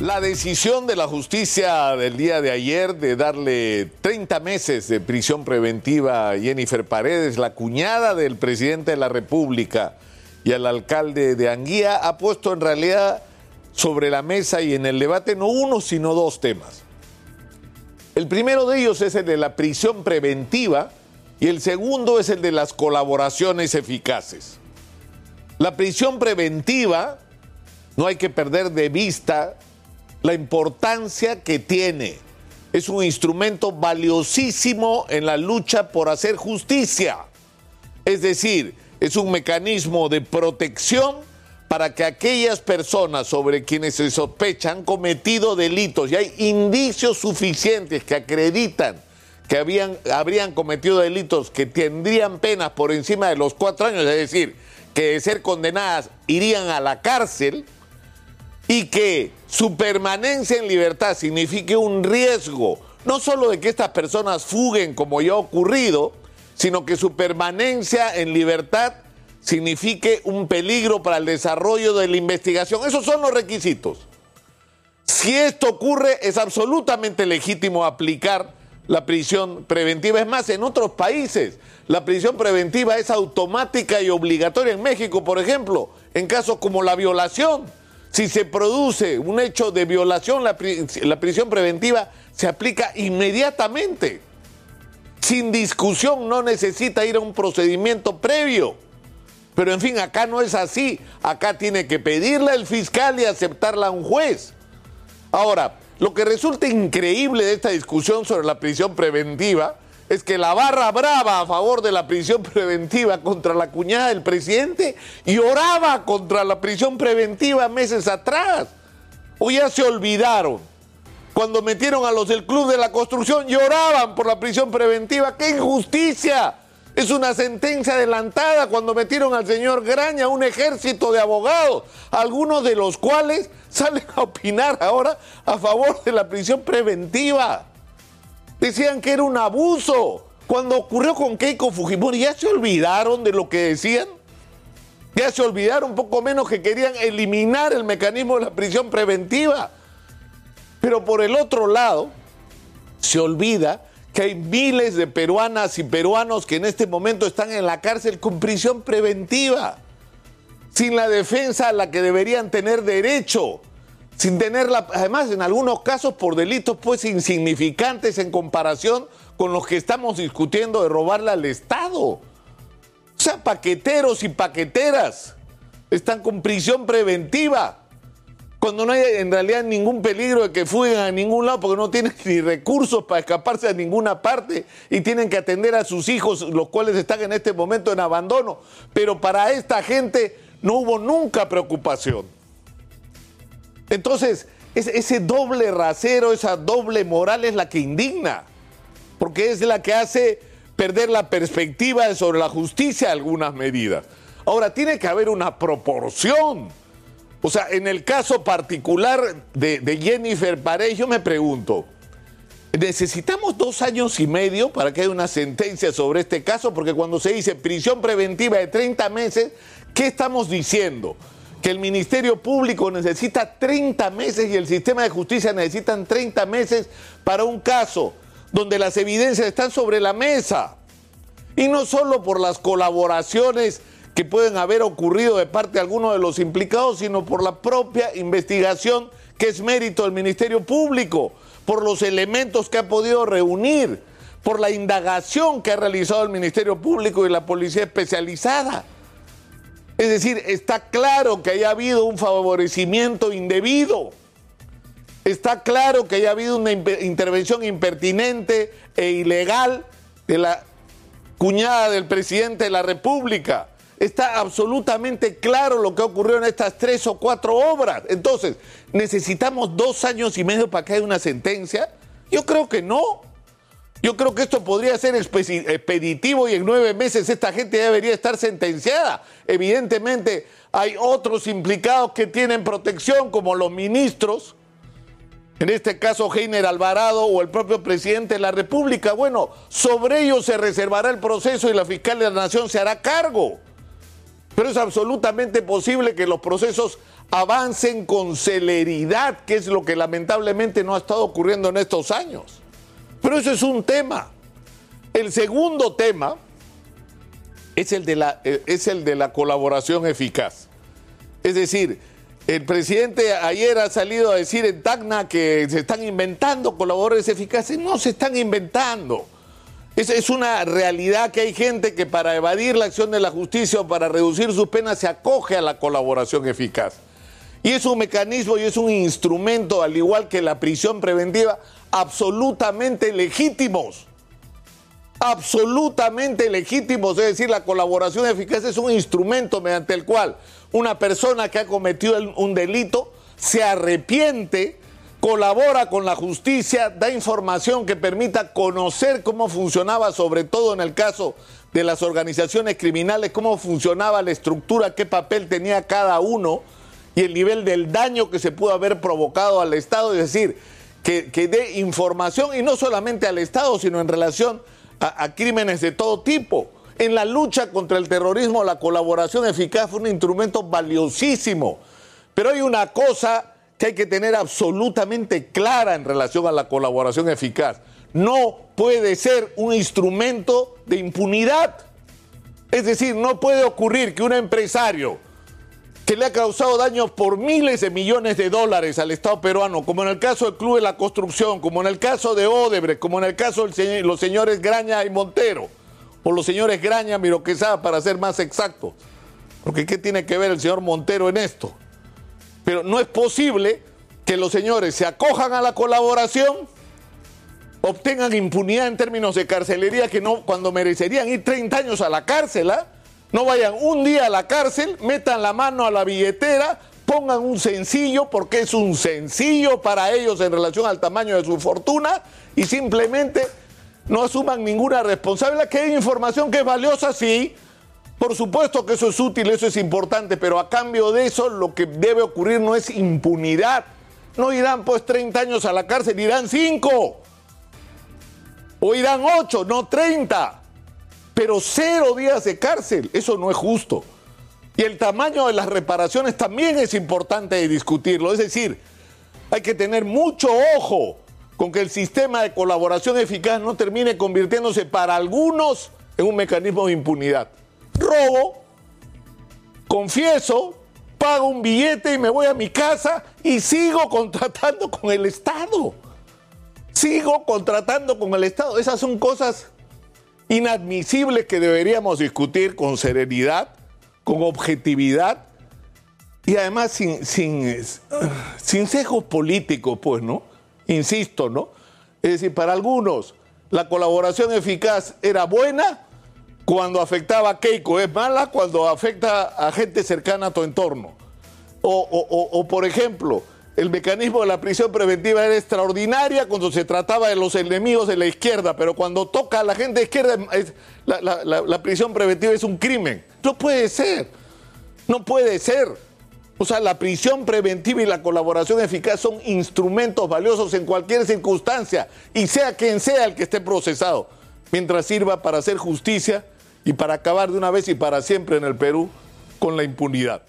La decisión de la justicia del día de ayer de darle 30 meses de prisión preventiva a Jennifer Paredes, la cuñada del presidente de la República y al alcalde de Anguía, ha puesto en realidad sobre la mesa y en el debate no uno, sino dos temas. El primero de ellos es el de la prisión preventiva y el segundo es el de las colaboraciones eficaces. La prisión preventiva no hay que perder de vista la importancia que tiene. Es un instrumento valiosísimo en la lucha por hacer justicia. Es decir, es un mecanismo de protección para que aquellas personas sobre quienes se sospecha han cometido delitos y hay indicios suficientes que acreditan que habían, habrían cometido delitos que tendrían penas por encima de los cuatro años, es decir, que de ser condenadas irían a la cárcel, y que su permanencia en libertad signifique un riesgo, no solo de que estas personas fuguen como ya ha ocurrido, sino que su permanencia en libertad signifique un peligro para el desarrollo de la investigación. Esos son los requisitos. Si esto ocurre, es absolutamente legítimo aplicar la prisión preventiva. Es más, en otros países la prisión preventiva es automática y obligatoria. En México, por ejemplo, en casos como la violación si se produce un hecho de violación, la, prisión preventiva se aplica inmediatamente. Sin discusión, no necesita ir a un procedimiento previo. Pero en fin, acá no es así. Acá tiene que pedirla el fiscal y aceptarla un juez. Ahora, lo que resulta increíble de esta discusión sobre la prisión preventiva es que la barra brava a favor de la prisión preventiva contra la cuñada del presidente lloraba contra la prisión preventiva meses atrás. O ya se olvidaron. Cuando metieron a los del Club de la Construcción lloraban por la prisión preventiva. ¡Qué injusticia! Es una sentencia adelantada cuando metieron al señor Graña un ejército de abogados, algunos de los cuales salen a opinar ahora a favor de la prisión preventiva. Decían que era un abuso. Cuando ocurrió con Keiko Fujimori, ¿ya se olvidaron de lo que decían? Ya se olvidaron poco menos que querían eliminar el mecanismo de la prisión preventiva. Pero por el otro lado, se olvida que hay miles de peruanas y peruanos que en este momento están en la cárcel con prisión preventiva, sin la defensa a la que deberían tener derecho sin tenerla, además en algunos casos por delitos pues insignificantes en comparación con los que estamos discutiendo de robarle al Estado. O sea, paqueteros y paqueteras están con prisión preventiva cuando no hay en realidad ningún peligro de que fuguen a ningún lado porque no tienen ni recursos para escaparse a ninguna parte y tienen que atender a sus hijos, los cuales están en este momento en abandono. Pero para esta gente no hubo nunca preocupación. Entonces, ese doble rasero, esa doble moral es la que indigna, porque es la que hace perder la perspectiva sobre la justicia algunas medidas. Ahora, tiene que haber una proporción. O sea, en el caso particular de, Jennifer Paredes, yo me pregunto, ¿necesitamos dos años y medio para que haya una sentencia sobre este caso? Porque cuando se dice prisión preventiva de 30 meses, ¿qué estamos diciendo? Que el Ministerio Público necesita 30 meses y el sistema de justicia necesitan 30 meses para un caso donde las evidencias están sobre la mesa. Y no solo por las colaboraciones que pueden haber ocurrido de parte de algunos de los implicados, sino por la propia investigación que es mérito del Ministerio Público, por los elementos que ha podido reunir, por la indagación que ha realizado el Ministerio Público y la Policía Especializada. Es decir, está claro que haya habido un favorecimiento indebido. Está claro que haya habido una intervención impertinente e ilegal de la cuñada del presidente de la República. Está absolutamente claro lo que ocurrió en estas tres o cuatro obras. Entonces, ¿necesitamos dos años y medio para que haya una sentencia? Yo creo que no. Yo creo que esto podría ser expeditivo y en nueve meses esta gente debería estar sentenciada. Evidentemente hay otros implicados que tienen protección, como los ministros, en este caso Heiner Alvarado o el propio presidente de la República. Bueno, sobre ellos se reservará el proceso y la fiscal de la Nación se hará cargo. Pero es absolutamente posible que los procesos avancen con celeridad, que es lo que lamentablemente no ha estado ocurriendo en estos años. Pero eso es un tema. El segundo tema es el de la, eh, es el de la colaboración eficaz. Es decir, el presidente ayer ha salido a decir en Tacna que se están inventando colaboradores eficaces. No se están inventando. Es, es una realidad que hay gente que para evadir la acción de la justicia o para reducir sus penas se acoge a la colaboración eficaz. Y es un mecanismo y es un instrumento, al igual que la prisión preventiva, absolutamente legítimos. Absolutamente legítimos. Es decir, la colaboración eficaz es un instrumento mediante el cual una persona que ha cometido un delito se arrepiente, colabora con la justicia, da información que permita conocer cómo funcionaba, sobre todo en el caso de las organizaciones criminales, cómo funcionaba la estructura, qué papel tenía cada uno y el nivel del daño que se pudo haber provocado al Estado, es decir, que, que dé información y no solamente al Estado, sino en relación a, a crímenes de todo tipo. En la lucha contra el terrorismo, la colaboración eficaz fue un instrumento valiosísimo. Pero hay una cosa que hay que tener absolutamente clara en relación a la colaboración eficaz. No puede ser un instrumento de impunidad. Es decir, no puede ocurrir que un empresario que le ha causado daños por miles de millones de dólares al Estado peruano, como en el caso del Club de la Construcción, como en el caso de Odebrecht, como en el caso de los señores Graña y Montero, o los señores Graña, Miroquesada, para ser más exacto. Porque ¿qué tiene que ver el señor Montero en esto? Pero no es posible que los señores se acojan a la colaboración, obtengan impunidad en términos de carcelería que no cuando merecerían ir 30 años a la cárcel, ¿ah? No vayan un día a la cárcel, metan la mano a la billetera, pongan un sencillo, porque es un sencillo para ellos en relación al tamaño de su fortuna, y simplemente no asuman ninguna responsabilidad. Que hay información que es valiosa, sí. Por supuesto que eso es útil, eso es importante, pero a cambio de eso lo que debe ocurrir no es impunidad. No irán pues 30 años a la cárcel, irán 5. O irán 8, no 30 pero cero días de cárcel. Eso no es justo. Y el tamaño de las reparaciones también es importante discutirlo. Es decir, hay que tener mucho ojo con que el sistema de colaboración eficaz no termine convirtiéndose para algunos en un mecanismo de impunidad. Robo, confieso, pago un billete y me voy a mi casa y sigo contratando con el Estado. Sigo contratando con el Estado. Esas son cosas inadmisible que deberíamos discutir con serenidad, con objetividad y además sin, sin, sin sesgos políticos, pues, ¿no? Insisto, ¿no? Es decir, para algunos la colaboración eficaz era buena cuando afectaba a Keiko, es mala cuando afecta a gente cercana a tu entorno. O, o, o por ejemplo, el mecanismo de la prisión preventiva era extraordinaria cuando se trataba de los enemigos de la izquierda, pero cuando toca a la gente de izquierda, la, la, prisión preventiva es un crimen. No puede ser, no puede ser. O sea, la prisión preventiva y la colaboración eficaz son instrumentos valiosos en cualquier circunstancia, y sea quien sea el que esté procesado, mientras sirva para hacer justicia y para acabar de una vez y para siempre en el Perú con la impunidad.